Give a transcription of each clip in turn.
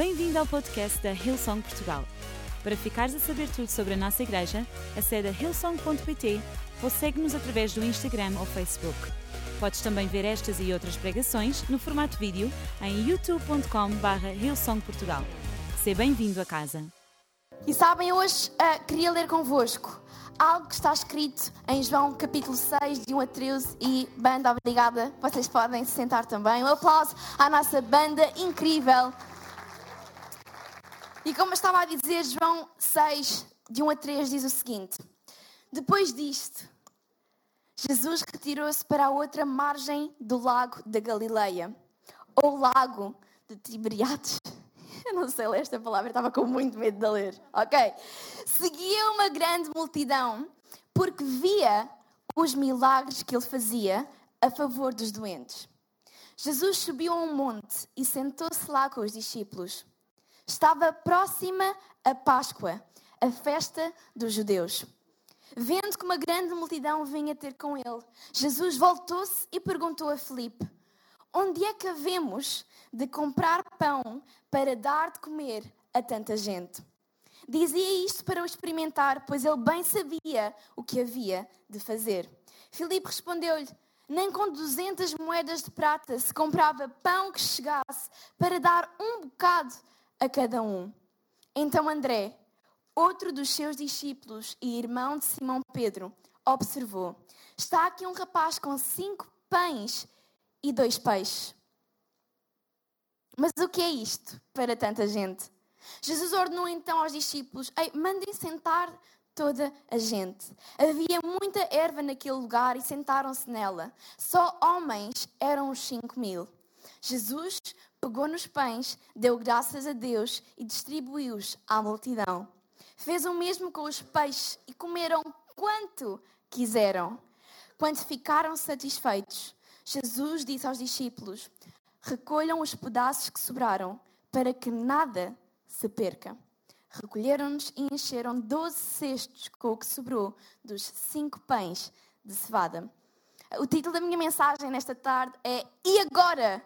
Bem-vindo ao podcast da Hillsong Portugal. Para ficares a saber tudo sobre a nossa igreja, acede a hillsong.pt ou segue-nos através do Instagram ou Facebook. Podes também ver estas e outras pregações no formato vídeo em youtube.com.br hillsongportugal. Seja bem-vindo a casa. E sabem, hoje uh, queria ler convosco algo que está escrito em João capítulo 6, de 1 a 13. E, banda, obrigada. Vocês podem se sentar também. Um aplauso à nossa banda incrível. E como eu estava a dizer, João 6, de 1 a 3, diz o seguinte: Depois disto, Jesus retirou-se para a outra margem do lago da Galileia, ou lago de Tiberiades. Eu não sei ler esta palavra, estava com muito medo de ler. Ok. Seguia uma grande multidão porque via os milagres que ele fazia a favor dos doentes. Jesus subiu a um monte e sentou-se lá com os discípulos. Estava próxima a Páscoa, a festa dos judeus. Vendo que uma grande multidão vinha ter com ele, Jesus voltou-se e perguntou a Filipe: Onde é que havemos de comprar pão para dar de comer a tanta gente? Dizia isto para o experimentar, pois ele bem sabia o que havia de fazer. Filipe respondeu-lhe: Nem com duzentas moedas de prata se comprava pão que chegasse para dar um bocado a cada um. Então André, outro dos seus discípulos e irmão de Simão Pedro, observou: Está aqui um rapaz com cinco pães e dois peixes. Mas o que é isto para tanta gente? Jesus ordenou então aos discípulos: Ei, mandem sentar toda a gente. Havia muita erva naquele lugar e sentaram-se nela. Só homens eram os cinco mil. Jesus pegou nos pães, deu graças a Deus e distribuiu-os à multidão. Fez o mesmo com os peixes e comeram quanto quiseram. Quando ficaram satisfeitos, Jesus disse aos discípulos: Recolham os pedaços que sobraram, para que nada se perca. Recolheram-nos e encheram doze cestos com o que sobrou dos cinco pães de cevada. O título da minha mensagem nesta tarde é E agora?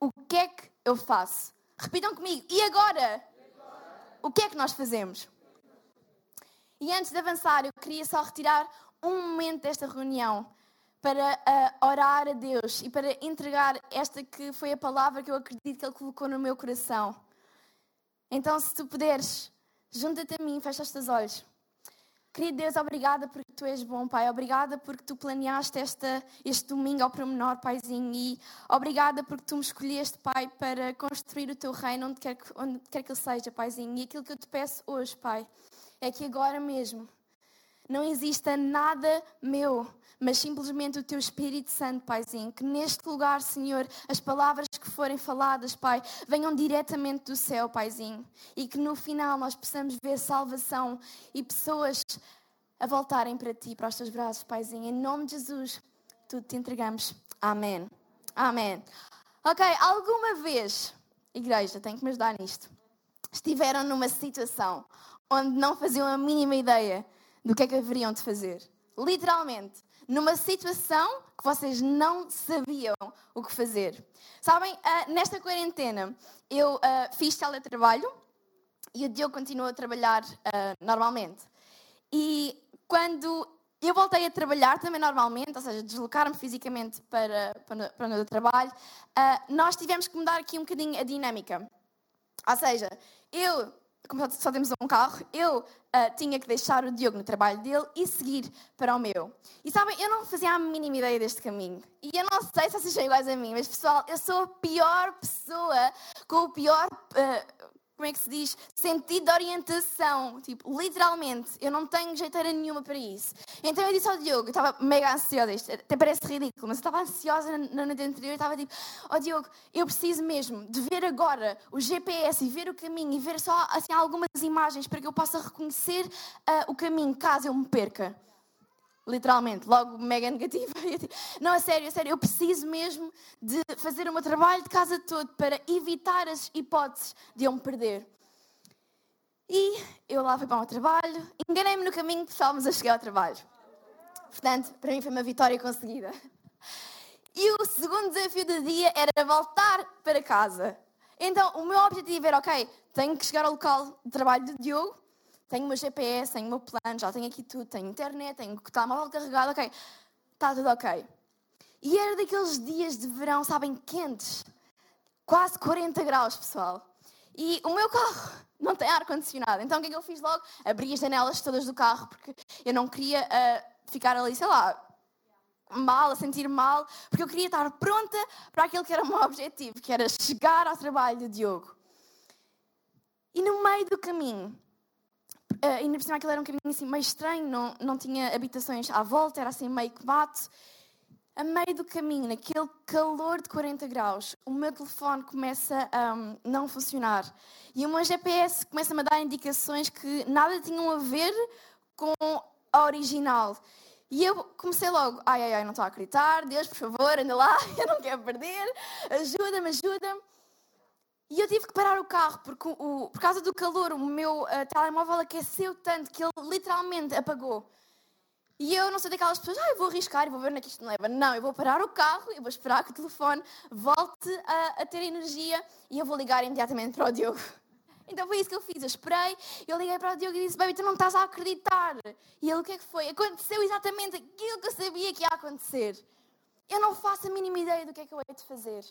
O que é que eu faço? Repitam comigo. E agora? O que é que nós fazemos? E antes de avançar, eu queria só retirar um momento desta reunião para uh, orar a Deus e para entregar esta que foi a palavra que eu acredito que Ele colocou no meu coração. Então, se tu puderes, junta-te a mim, fecha os teus olhos. Querido Deus, obrigada porque tu és bom, Pai. Obrigada porque tu planeaste esta, este domingo ao pormenor, Paizinho. E obrigada porque tu me escolheste, Pai, para construir o teu reino onde quer, que, onde quer que ele seja, Paizinho. E aquilo que eu te peço hoje, Pai, é que agora mesmo não exista nada meu, mas simplesmente o teu Espírito Santo, Paizinho. Que neste lugar, Senhor, as palavras que forem faladas, Pai, venham diretamente do céu, Paizinho. E que no final nós possamos ver salvação e pessoas a voltarem para ti, para os teus braços, Paizinho. Em nome de Jesus, tudo te entregamos. Amém. Amém. Ok, alguma vez, igreja, tem que me ajudar nisto, estiveram numa situação onde não faziam a mínima ideia do que é que haveriam de fazer. Literalmente, numa situação que vocês não sabiam o que fazer. Sabem, uh, nesta quarentena eu uh, fiz teletrabalho e o Diogo continuou a trabalhar uh, normalmente. E quando eu voltei a trabalhar também normalmente, ou seja, deslocar-me fisicamente para, para, para o meu trabalho, nós tivemos que mudar aqui um bocadinho a dinâmica. Ou seja, eu como só temos um carro, eu uh, tinha que deixar o Diogo no trabalho dele e seguir para o meu. E sabem, eu não fazia a mínima ideia deste caminho. E eu não sei se vocês são iguais a mim, mas pessoal, eu sou a pior pessoa com o pior. Uh, como é que se diz? Sentido de orientação. Tipo, literalmente, eu não tenho jeiteira nenhuma para isso. Então eu disse ao Diogo, eu estava mega ansiosa, isto até parece ridículo, mas eu estava ansiosa na noite anterior e estava tipo, ó oh, Diogo, eu preciso mesmo de ver agora o GPS e ver o caminho e ver só assim, algumas imagens para que eu possa reconhecer uh, o caminho caso eu me perca. Literalmente, logo mega negativa. Não, a sério, a sério, eu preciso mesmo de fazer o meu trabalho de casa todo para evitar as hipóteses de eu me perder. E eu lá fui para o meu trabalho, enganei-me no caminho que estávamos a chegar ao trabalho. Portanto, para mim foi uma vitória conseguida. E o segundo desafio do dia era voltar para casa. Então, o meu objetivo era, ok, tenho que chegar ao local de trabalho de Diogo, tenho o meu GPS, tenho o meu plano, já tenho aqui tudo, tenho internet, tenho o telemóvel carregado, ok, está tudo ok. E era daqueles dias de verão, sabem, quentes, quase 40 graus, pessoal. E o meu carro não tem ar-condicionado. Então o que é que eu fiz logo? Abri as janelas todas do carro, porque eu não queria uh, ficar ali, sei lá, mal, a sentir mal, porque eu queria estar pronta para aquilo que era o meu objetivo, que era chegar ao trabalho do Diogo. E no meio do caminho, uh, ainda por cima aquilo era um caminho assim meio estranho, não, não tinha habitações à volta, era assim meio que mato. A meio do caminho, naquele calor de 40 graus, o meu telefone começa a um, não funcionar. E o meu GPS começa-me a dar indicações que nada tinham a ver com a original. E eu comecei logo, ai, ai, ai, não estou a acreditar, Deus, por favor, anda lá, eu não quero perder, ajuda-me, ajuda-me. E eu tive que parar o carro, porque o, por causa do calor, o meu uh, telemóvel aqueceu tanto que ele literalmente apagou. E eu não sou daquelas pessoas, ah, eu vou arriscar e vou ver onde é que isto me leva. Não, eu vou parar o carro e vou esperar que o telefone volte a, a ter energia e eu vou ligar imediatamente para o Diogo. Então foi isso que eu fiz. Eu esperei, eu liguei para o Diogo e disse: Baby, tu não estás a acreditar. E ele, o que é que foi? Aconteceu exatamente aquilo que eu sabia que ia acontecer. Eu não faço a mínima ideia do que é que eu hei de fazer.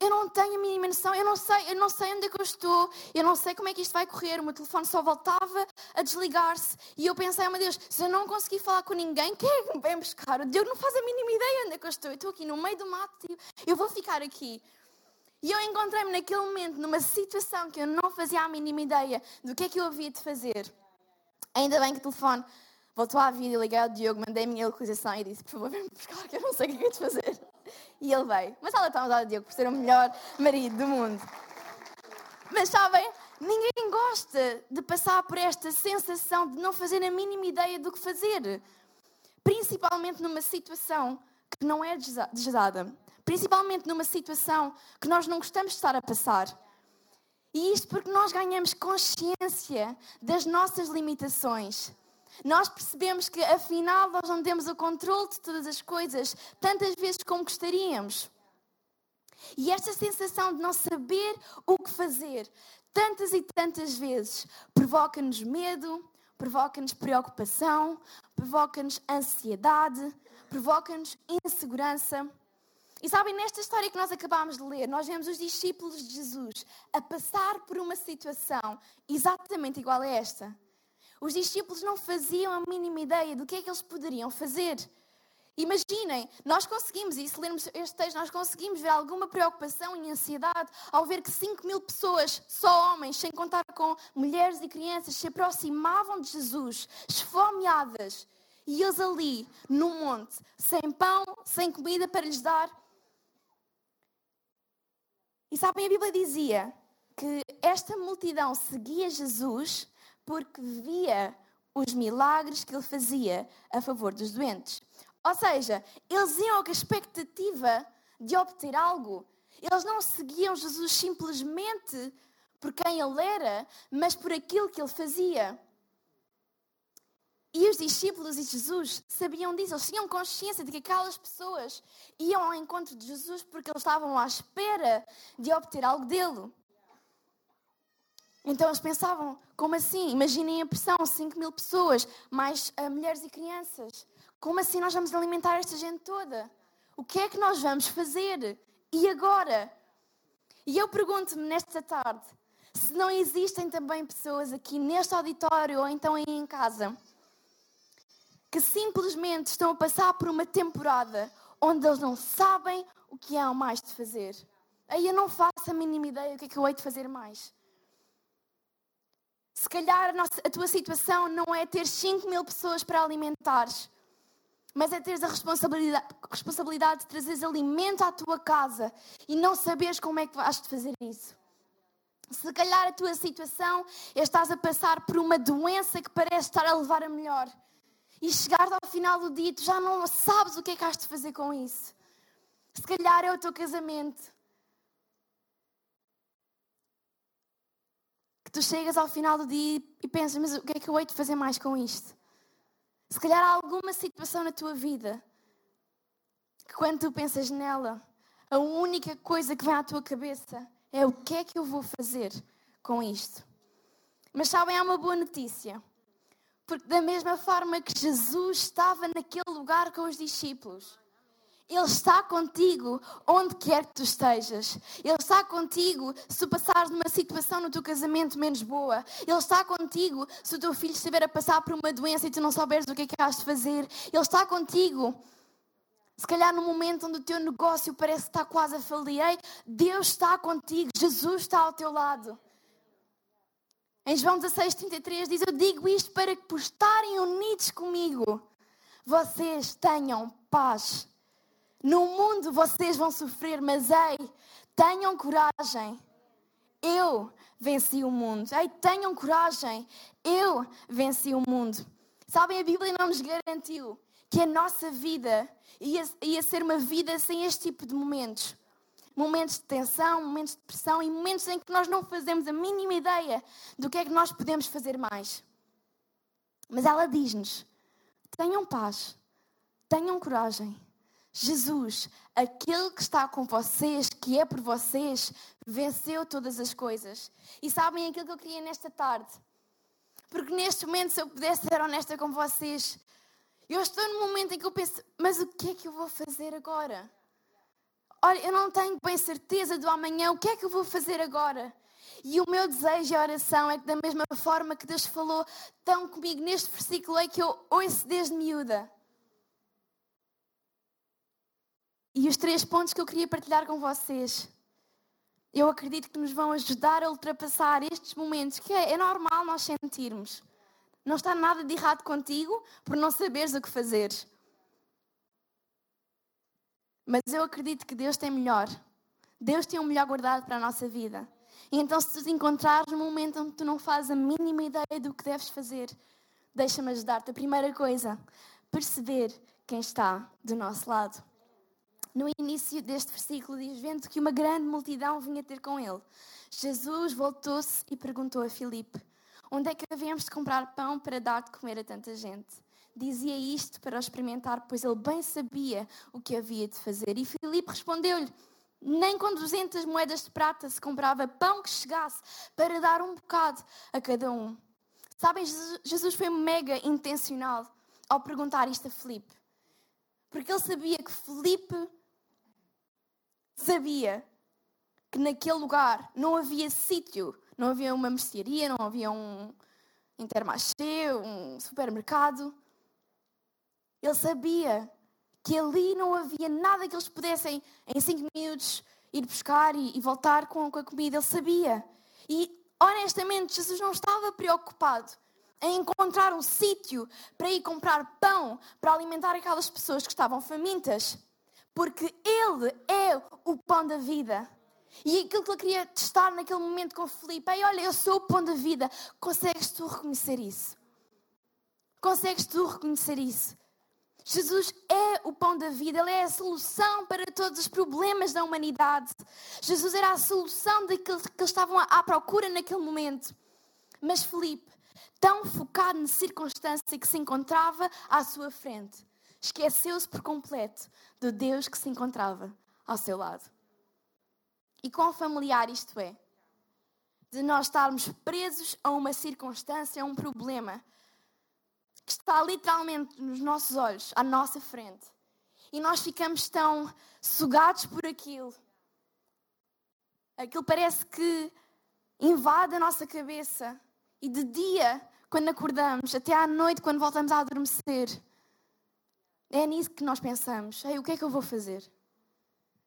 Eu não tenho a mínima noção, eu não sei, eu não sei onde é que eu estou, eu não sei como é que isto vai correr. O meu telefone só voltava a desligar-se e eu pensei, oh meu Deus, se eu não conseguir falar com ninguém, quem é que me vem buscar? O Deus não faz a mínima ideia onde é que eu estou. Eu estou aqui no meio do mato, eu vou ficar aqui. E eu encontrei-me naquele momento numa situação que eu não fazia a mínima ideia do que é que eu havia de fazer. Ainda bem que o telefone voltou à vida e liguei ao Diogo, mandei a minha localização e disse: Por favor, vem-me buscar, que eu não sei o que é que de fazer. E ele veio. Mas ela está a usar o Diogo por ser o melhor marido do mundo. Mas sabem, ninguém gosta de passar por esta sensação de não fazer a mínima ideia do que fazer. Principalmente numa situação que não é desejada. Principalmente numa situação que nós não gostamos de estar a passar. E isto porque nós ganhamos consciência das nossas limitações. Nós percebemos que afinal nós não temos o controle de todas as coisas tantas vezes como gostaríamos. E esta sensação de não saber o que fazer tantas e tantas vezes provoca-nos medo, provoca-nos preocupação, provoca-nos ansiedade, provoca-nos insegurança. E sabem, nesta história que nós acabámos de ler, nós vemos os discípulos de Jesus a passar por uma situação exatamente igual a esta. Os discípulos não faziam a mínima ideia do que é que eles poderiam fazer. Imaginem, nós conseguimos, e se lermos este texto, nós conseguimos ver alguma preocupação e ansiedade ao ver que 5 mil pessoas, só homens, sem contar com mulheres e crianças, se aproximavam de Jesus, esfomeadas, e eles ali, no monte, sem pão, sem comida para lhes dar. E sabem, a Bíblia dizia que esta multidão seguia Jesus porque via os milagres que ele fazia a favor dos doentes. Ou seja, eles iam com a expectativa de obter algo. Eles não seguiam Jesus simplesmente por quem ele era, mas por aquilo que ele fazia. E os discípulos e Jesus sabiam disso, eles tinham consciência de que aquelas pessoas iam ao encontro de Jesus porque eles estavam à espera de obter algo dele. Então eles pensavam, como assim? Imaginem a pressão, 5 mil pessoas, mais uh, mulheres e crianças. Como assim nós vamos alimentar esta gente toda? O que é que nós vamos fazer? E agora? E eu pergunto-me nesta tarde, se não existem também pessoas aqui neste auditório ou então aí em casa que simplesmente estão a passar por uma temporada onde eles não sabem o que há mais de fazer. Aí eu não faço a mínima ideia do que é que eu hei de fazer mais. Se calhar a, tua situação não é ter 5 mil pessoas para alimentares, mas é teres a responsabilidade, responsabilidade de trazeres alimento à tua casa e não saberes como é que vais de fazer isso. Se calhar a tua situação é estás a passar por uma doença que parece estar a levar a melhor. E chegar ao final do dia, tu já não sabes o que é que has de fazer com isso. Se calhar é o teu casamento. Que tu chegas ao final do dia e pensas, mas o que é que eu hei de fazer mais com isto? Se calhar há alguma situação na tua vida que quando tu pensas nela, a única coisa que vem à tua cabeça É o que é que eu vou fazer com isto? Mas sabem, há uma boa notícia. Porque, da mesma forma que Jesus estava naquele lugar com os discípulos, Ele está contigo onde quer que tu estejas. Ele está contigo se tu passares numa situação no teu casamento menos boa. Ele está contigo se o teu filho estiver a passar por uma doença e tu não souberes o que é que has de fazer. Ele está contigo. Se calhar no momento onde o teu negócio parece que está quase a falir, Deus está contigo, Jesus está ao teu lado. Em João 16, 33 diz: Eu digo isto para que, por estarem unidos comigo, vocês tenham paz. No mundo vocês vão sofrer, mas ei, tenham coragem. Eu venci o mundo. Ei, tenham coragem. Eu venci o mundo. Sabem, a Bíblia não nos garantiu que a nossa vida ia, ia ser uma vida sem este tipo de momentos momentos de tensão, momentos de pressão e momentos em que nós não fazemos a mínima ideia do que é que nós podemos fazer mais. Mas ela diz-nos: tenham paz, tenham coragem. Jesus, aquele que está com vocês, que é por vocês, venceu todas as coisas. E sabem aquilo que eu queria nesta tarde? Porque neste momento, se eu pudesse ser honesta com vocês, eu estou num momento em que eu penso: mas o que é que eu vou fazer agora? olha, eu não tenho bem certeza do amanhã, o que é que eu vou fazer agora? E o meu desejo e oração é que, da mesma forma que Deus falou tão comigo neste versículo, é que eu ouço desde miúda. E os três pontos que eu queria partilhar com vocês, eu acredito que nos vão ajudar a ultrapassar estes momentos, que é, é normal nós sentirmos. Não está nada de errado contigo por não saberes o que fazer. Mas eu acredito que Deus tem melhor. Deus tem o um melhor guardado para a nossa vida. E então, se tu te encontrares num momento onde tu não fazes a mínima ideia do que deves fazer, deixa-me ajudar-te. A primeira coisa, perceber quem está do nosso lado. No início deste versículo diz: Vendo que uma grande multidão vinha ter com ele, Jesus voltou-se e perguntou a Filipe: Onde é que havemos de comprar pão para dar de comer a tanta gente? dizia isto para o experimentar, pois ele bem sabia o que havia de fazer. E Filipe respondeu-lhe: Nem com 200 moedas de prata se comprava pão que chegasse para dar um bocado a cada um. Sabem, Jesus foi mega intencional ao perguntar isto a Filipe. Porque ele sabia que Filipe sabia que naquele lugar não havia sítio, não havia uma mercearia, não havia um intermarché, um supermercado. Ele sabia que ali não havia nada que eles pudessem, em cinco minutos, ir buscar e, e voltar com, com a comida. Ele sabia. E, honestamente, Jesus não estava preocupado em encontrar um sítio para ir comprar pão para alimentar aquelas pessoas que estavam famintas. Porque Ele é o pão da vida. E aquilo que ele queria testar naquele momento com Felipe, Ei, olha, eu sou o pão da vida. Consegues tu reconhecer isso? Consegues tu reconhecer isso? Jesus é o pão da vida, Ele é a solução para todos os problemas da humanidade. Jesus era a solução daquilo que eles estavam à procura naquele momento. Mas Felipe, tão focado na circunstância que se encontrava à sua frente, esqueceu-se por completo do Deus que se encontrava ao seu lado. E quão familiar isto é? De nós estarmos presos a uma circunstância, a um problema, que está literalmente nos nossos olhos, à nossa frente. E nós ficamos tão sugados por aquilo. Aquilo parece que invade a nossa cabeça. E de dia, quando acordamos, até à noite, quando voltamos a adormecer, é nisso que nós pensamos. Ei, o que é que eu vou fazer?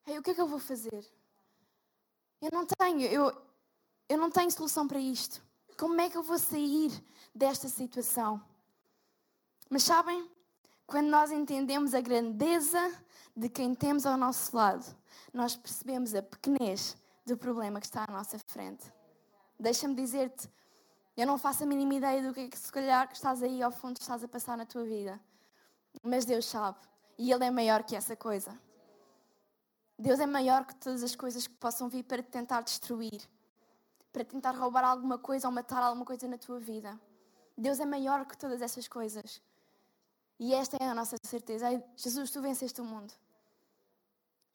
Ei, o que é que eu vou fazer? Eu não tenho, eu, eu não tenho solução para isto. Como é que eu vou sair desta situação? Mas sabem, quando nós entendemos a grandeza de quem temos ao nosso lado, nós percebemos a pequenez do problema que está à nossa frente. Deixa-me dizer-te, eu não faço a mínima ideia do que é que se calhar que estás aí ao fundo estás a passar na tua vida. Mas Deus sabe. E Ele é maior que essa coisa. Deus é maior que todas as coisas que possam vir para te tentar destruir, para tentar roubar alguma coisa ou matar alguma coisa na tua vida. Deus é maior que todas essas coisas. E esta é a nossa certeza. Jesus, tu venceste o mundo.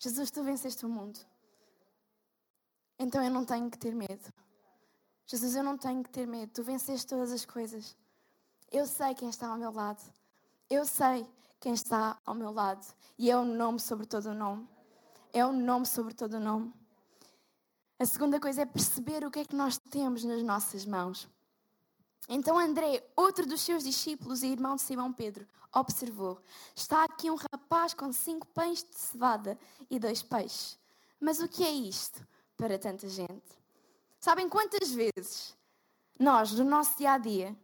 Jesus, tu venceste o mundo. Então eu não tenho que ter medo. Jesus, eu não tenho que ter medo. Tu venceste todas as coisas. Eu sei quem está ao meu lado. Eu sei quem está ao meu lado. E é o um nome sobre todo o nome. É o um nome sobre todo o nome. A segunda coisa é perceber o que é que nós temos nas nossas mãos. Então André, outro dos seus discípulos e irmão de Simão Pedro, observou: Está aqui um rapaz com cinco pães de cevada e dois peixes. Mas o que é isto para tanta gente? Sabem quantas vezes nós, no nosso dia a dia,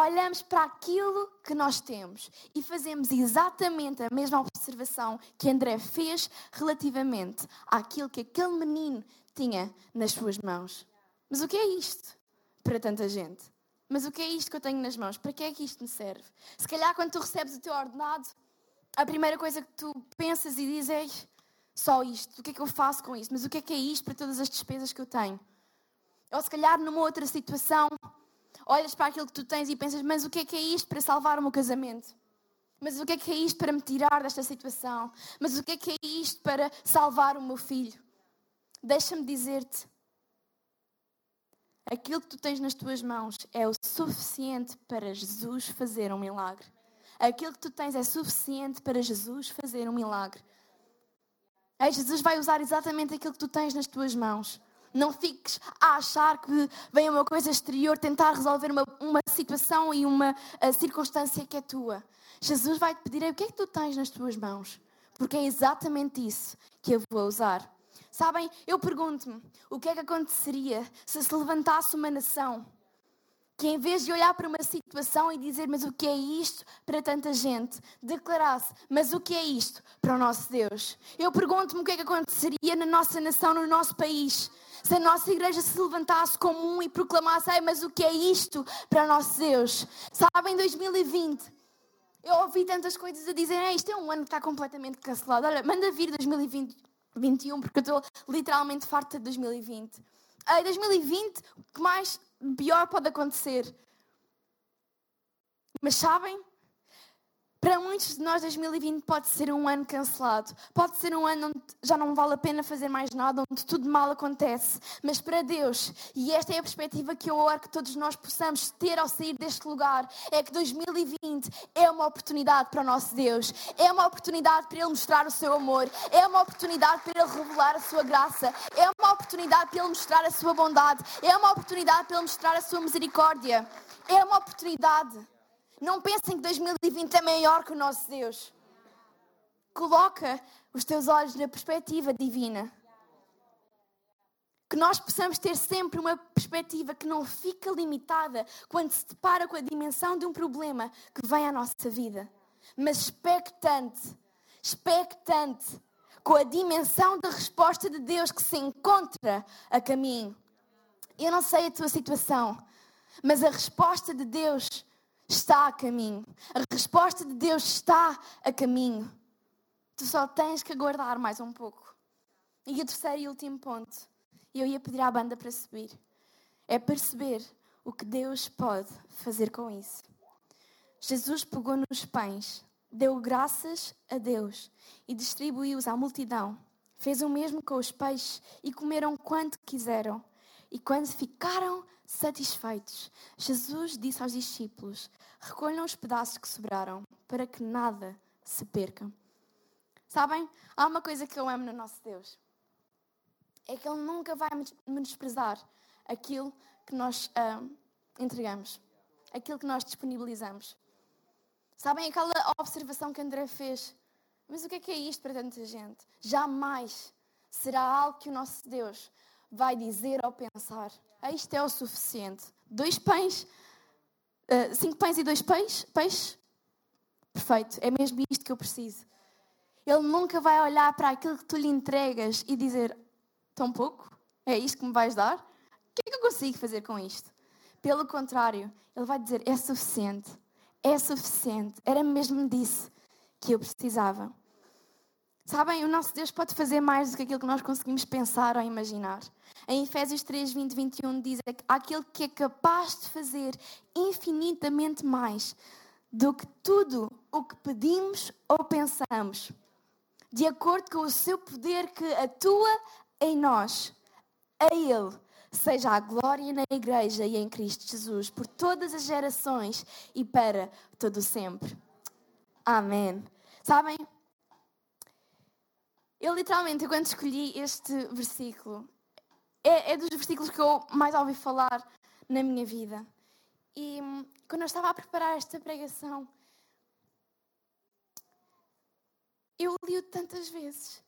olhamos para aquilo que nós temos e fazemos exatamente a mesma observação que André fez relativamente àquilo que aquele menino tinha nas suas mãos. Mas o que é isto para tanta gente? Mas o que é isto que eu tenho nas mãos? Para que é que isto me serve? Se calhar, quando tu recebes o teu ordenado, a primeira coisa que tu pensas e dizes é só isto. O que é que eu faço com isto? Mas o que é que é isto para todas as despesas que eu tenho? Ou se calhar, numa outra situação, olhas para aquilo que tu tens e pensas: mas o que é que é isto para salvar o meu casamento? Mas o que é que é isto para me tirar desta situação? Mas o que é que é isto para salvar o meu filho? Deixa-me dizer-te aquilo que tu tens nas tuas mãos é o suficiente para Jesus fazer um milagre. Aquilo que tu tens é suficiente para Jesus fazer um milagre. Aí Jesus vai usar exatamente aquilo que tu tens nas tuas mãos. Não fiques a achar que vem uma coisa exterior tentar resolver uma, uma situação e uma circunstância que é tua. Jesus vai te pedir o que é que tu tens nas tuas mãos. Porque é exatamente isso que eu vou usar. Sabem, eu pergunto-me o que é que aconteceria se se levantasse uma nação que, em vez de olhar para uma situação e dizer, mas o que é isto para tanta gente, declarasse, mas o que é isto para o nosso Deus? Eu pergunto-me o que é que aconteceria na nossa nação, no nosso país, se a nossa igreja se levantasse como um e proclamasse, mas o que é isto para nosso Deus? Sabem, em 2020. Eu ouvi tantas coisas a dizer, isto é um ano que está completamente cancelado. Olha, manda vir 2020, 21, porque eu estou literalmente farta de 2020. Em 2020, o que mais pior pode acontecer? Mas sabem? Para muitos de nós, 2020 pode ser um ano cancelado. Pode ser um ano onde já não vale a pena fazer mais nada, onde tudo mal acontece. Mas para Deus, e esta é a perspectiva que eu oro que todos nós possamos ter ao sair deste lugar, é que 2020 é uma oportunidade para o nosso Deus. É uma oportunidade para Ele mostrar o seu amor. É uma oportunidade para Ele revelar a sua graça. É uma oportunidade para Ele mostrar a sua bondade. É uma oportunidade para Ele mostrar a sua misericórdia. É uma oportunidade. Não pensem que 2020 é maior que o nosso Deus. Coloca os teus olhos na perspectiva divina. Que nós possamos ter sempre uma perspectiva que não fica limitada quando se depara com a dimensão de um problema que vem à nossa vida, mas expectante, expectante com a dimensão da resposta de Deus que se encontra a caminho. Eu não sei a tua situação, mas a resposta de Deus está a caminho. A resposta de Deus está a caminho. Tu só tens que aguardar mais um pouco. E o terceiro e último ponto, e eu ia pedir à banda para subir, é perceber o que Deus pode fazer com isso. Jesus pegou nos pães, deu graças a Deus e distribuiu-os à multidão. Fez o mesmo com os peixes e comeram quanto quiseram. E quando ficaram satisfeitos, Jesus disse aos discípulos: Recolham os pedaços que sobraram, para que nada se perca. Sabem, há uma coisa que eu amo no nosso Deus: é que Ele nunca vai menosprezar aquilo que nós uh, entregamos, aquilo que nós disponibilizamos. Sabem aquela observação que André fez? Mas o que é que é isto para tanta gente? Jamais será algo que o nosso Deus vai dizer ou pensar: isto é o suficiente. Dois pães, uh, cinco pães e dois peixes, peixes? Perfeito, é mesmo isto que eu preciso. Ele nunca vai olhar para aquilo que tu lhe entregas e dizer: tão pouco? É isto que me vais dar? O que é que eu consigo fazer com isto? Pelo contrário, ele vai dizer: é suficiente, é suficiente. Era mesmo disso que eu precisava. Sabem, o nosso Deus pode fazer mais do que aquilo que nós conseguimos pensar ou imaginar. Em Efésios 3, 20, 21 diz que aquele que é capaz de fazer infinitamente mais do que tudo o que pedimos ou pensamos, de acordo com o seu poder que atua em nós. A Ele seja a glória na Igreja e em Cristo Jesus, por todas as gerações e para todo sempre. Amém. Sabem? Eu literalmente, quando escolhi este versículo, é, é dos versículos que eu mais ouvi falar na minha vida. E hum, quando eu estava a preparar esta pregação, eu li-o tantas vezes.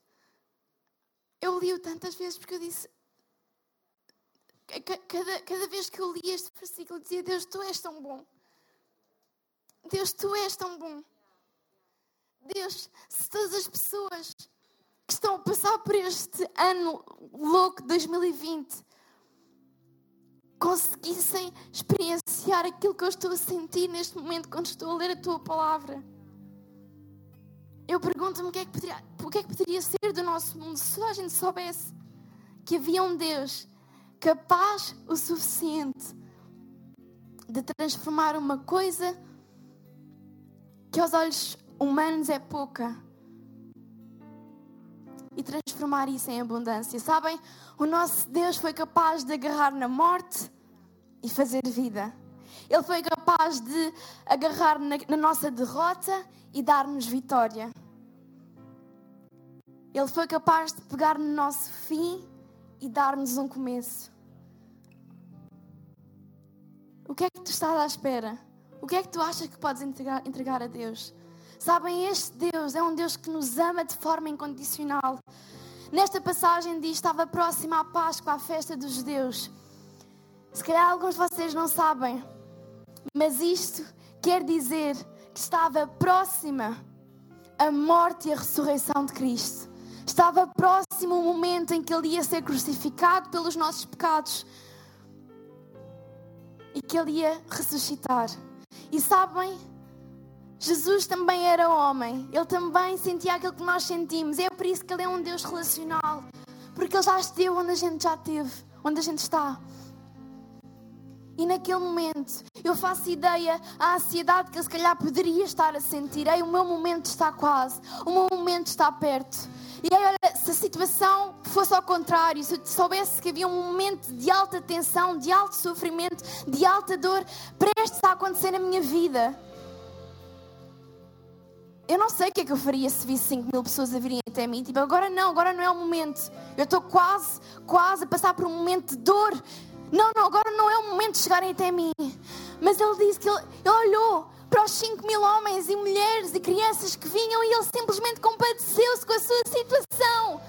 Eu li-o tantas vezes porque eu disse. Cada, cada vez que eu li este versículo, eu dizia: Deus, tu és tão bom. Deus, tu és tão bom. Deus, se todas as pessoas que estão a passar por este ano louco 2020 conseguissem experienciar aquilo que eu estou a sentir neste momento quando estou a ler a tua palavra. Eu pergunto-me o que, é que poderia, o que é que poderia ser do nosso mundo se a gente soubesse que havia um Deus capaz o suficiente de transformar uma coisa que aos olhos humanos é pouca e transformar isso em abundância. Sabem, o nosso Deus foi capaz de agarrar na morte e fazer vida. Ele foi capaz de agarrar na, na nossa derrota e dar-nos vitória. Ele foi capaz de pegar no nosso fim e dar-nos um começo. O que é que tu estás à espera? O que é que tu achas que podes entregar, entregar a Deus? Sabem, este Deus é um Deus que nos ama de forma incondicional. Nesta passagem diz: estava próxima à Páscoa, à festa dos judeus. Se calhar alguns de vocês não sabem, mas isto quer dizer que estava próxima a morte e a ressurreição de Cristo. Estava próximo o momento em que ele ia ser crucificado pelos nossos pecados e que ele ia ressuscitar. E sabem, Jesus também era homem, ele também sentia aquilo que nós sentimos. É por isso que ele é um Deus relacional, porque ele já esteve onde a gente já esteve, onde a gente está. E naquele momento, eu faço ideia à ansiedade que ele se calhar poderia estar a sentir. Ei, o meu momento está quase, o meu momento está perto. E aí, olha, se a situação fosse ao contrário, se eu soubesse que havia um momento de alta tensão, de alto sofrimento, de alta dor prestes a acontecer na minha vida, eu não sei o que é que eu faria se visse 5 mil pessoas a virem até mim. Tipo, agora não, agora não é o momento. Eu estou quase, quase a passar por um momento de dor. Não, não, agora não é o momento de chegarem até mim. Mas ele disse que ele, ele olhou para os 5 mil homens e mulheres e crianças que vinham e ele simplesmente compadeceu-se com a sua situação.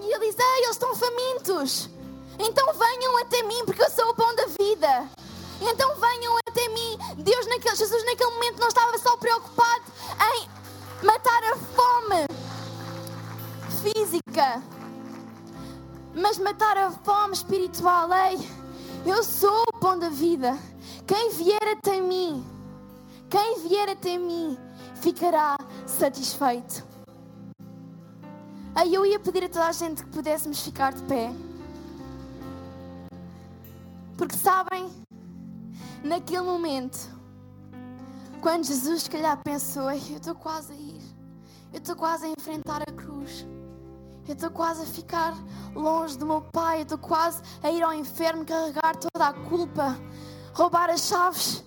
E ele diz: Ei, eles estão famintos. Então venham até mim, porque eu sou o pão da vida. Então venham até mim. Deus, naquele, Jesus, naquele momento, não estava só preocupado em matar a fome física, mas matar a fome espiritual. Ei, eu sou o pão da vida. Quem vier até mim, quem vier até mim, ficará satisfeito. Aí eu ia pedir a toda a gente que pudéssemos ficar de pé. Porque sabem, naquele momento, quando Jesus, se calhar, pensou: Eu estou quase a ir, eu estou quase a enfrentar a cruz, eu estou quase a ficar longe do meu Pai, eu estou quase a ir ao inferno carregar toda a culpa, roubar as chaves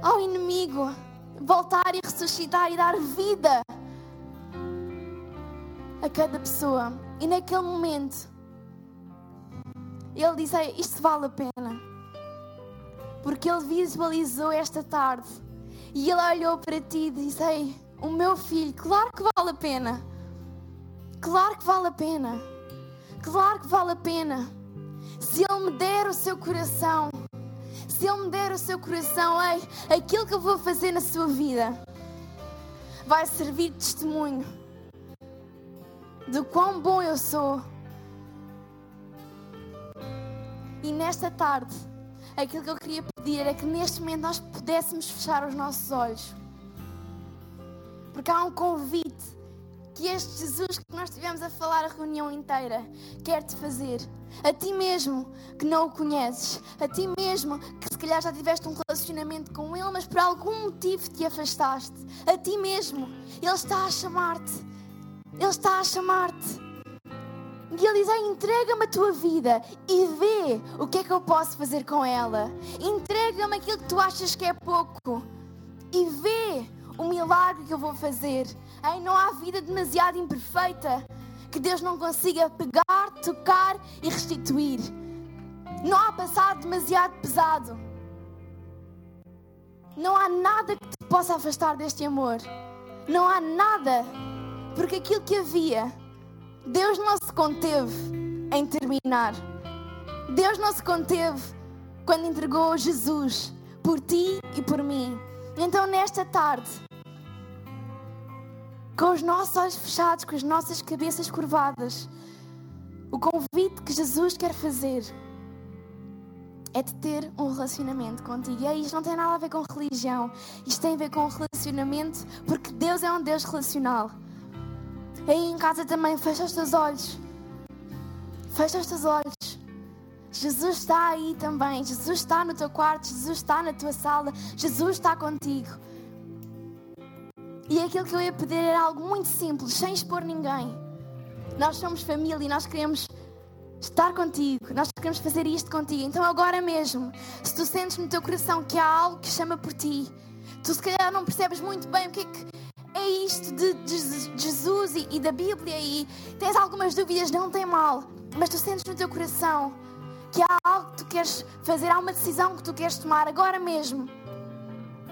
ao inimigo, voltar e ressuscitar e dar vida a cada pessoa. E naquele momento, ele disse: Isto vale a pena porque Ele visualizou esta tarde e Ele olhou para ti e disse: Ei, o meu filho, claro que vale a pena, claro que vale a pena, claro que vale a pena. Se Ele me der o seu coração, se Ele me der o seu coração, ei, aquilo que eu vou fazer na sua vida vai servir de testemunho de quão bom eu sou. E nesta tarde, aquilo que eu queria pedir é que neste momento nós pudéssemos fechar os nossos olhos. Porque há um convite que este Jesus que nós estivemos a falar a reunião inteira quer te fazer. A ti mesmo que não o conheces, a ti mesmo que se calhar já tiveste um relacionamento com Ele, mas por algum motivo te afastaste. A ti mesmo, Ele está a chamar-te. Ele está a chamar-te. E ele diz: entrega-me a tua vida e vê o que é que eu posso fazer com ela. Entrega-me aquilo que tu achas que é pouco e vê o milagre que eu vou fazer. Ei, não há vida demasiado imperfeita que Deus não consiga pegar, tocar e restituir. Não há passado demasiado pesado. Não há nada que te possa afastar deste amor. Não há nada. Porque aquilo que havia, Deus não se conteve em terminar. Deus não se conteve quando entregou Jesus por ti e por mim. Então, nesta tarde, com os nossos olhos fechados, com as nossas cabeças curvadas, o convite que Jesus quer fazer é de ter um relacionamento contigo. E aí, isto não tem nada a ver com religião, isto tem a ver com relacionamento, porque Deus é um Deus relacional. Aí em casa também, fecha os teus olhos. Fecha os teus olhos. Jesus está aí também. Jesus está no teu quarto. Jesus está na tua sala. Jesus está contigo. E aquilo que eu ia pedir era algo muito simples, sem expor ninguém. Nós somos família e nós queremos estar contigo. Nós queremos fazer isto contigo. Então, agora mesmo, se tu sentes no teu coração que há algo que chama por ti, tu se calhar não percebes muito bem o que é que é isto de, Jesus e, e da Bíblia e tens algumas dúvidas, não tem mal, mas tu sentes no teu coração que há algo que tu queres fazer, há uma decisão que tu queres tomar agora mesmo.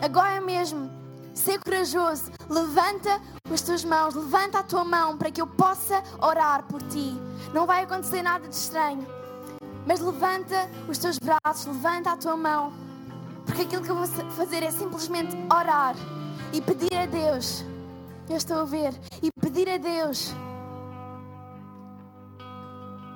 Agora mesmo. Ser corajoso. Levanta as tuas mãos, levanta a tua mão para que eu possa orar por ti. Não vai acontecer nada de estranho. Mas levanta os teus braços, levanta a tua mão. Porque aquilo que eu vou fazer é simplesmente orar e pedir a Deus. Eu estou a ver. E pedir a Deus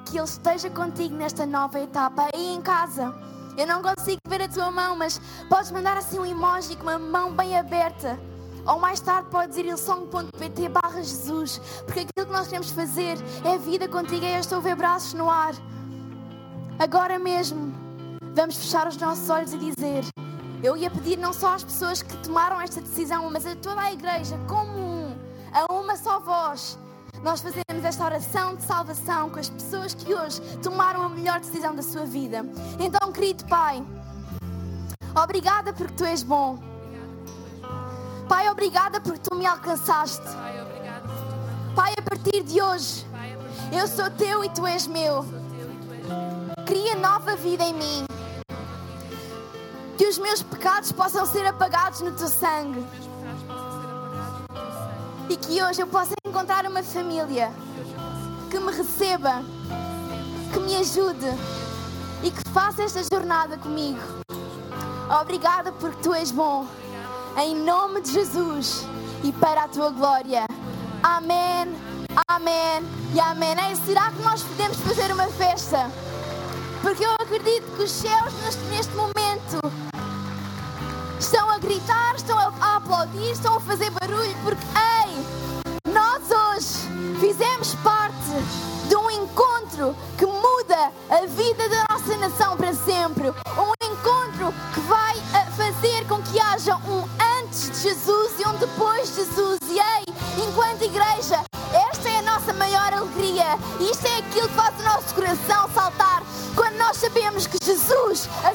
que Ele esteja contigo nesta nova etapa. Aí em casa, eu não consigo ver a tua mão, mas podes mandar assim um emoji com uma mão bem aberta. Ou mais tarde podes ir ilsong.pt barra Jesus. Porque aquilo que nós queremos fazer é vida contigo. E eu estou a ver braços no ar. Agora mesmo, vamos fechar os nossos olhos e dizer: Eu ia pedir não só às pessoas que tomaram esta decisão, mas a toda a igreja, como a uma só voz. Nós fazemos esta oração de salvação com as pessoas que hoje tomaram a melhor decisão da sua vida. Então, querido Pai, obrigada porque tu és bom. Pai, obrigada porque tu me alcançaste. Pai, a partir de hoje, eu sou teu e tu és meu. Cria nova vida em mim. Que os meus pecados possam ser apagados no teu sangue. E que hoje eu possa encontrar uma família que me receba, que me ajude e que faça esta jornada comigo. Obrigada porque tu és bom. Em nome de Jesus e para a tua glória. Amém, amém e amém. Ei, será que nós podemos fazer uma festa? Porque eu acredito que os céus neste momento estão a gritar, estão aplaudir, estão a fazer barulho, porque, ei, nós hoje fizemos parte de um encontro que muda a vida da nossa nação para sempre. Um encontro que vai eh, fazer com que haja um antes de Jesus e um depois de Jesus. E ei, enquanto igreja, esta é a nossa maior alegria. Isto é aquilo que faz o nosso coração saltar quando nós sabemos que Jesus, a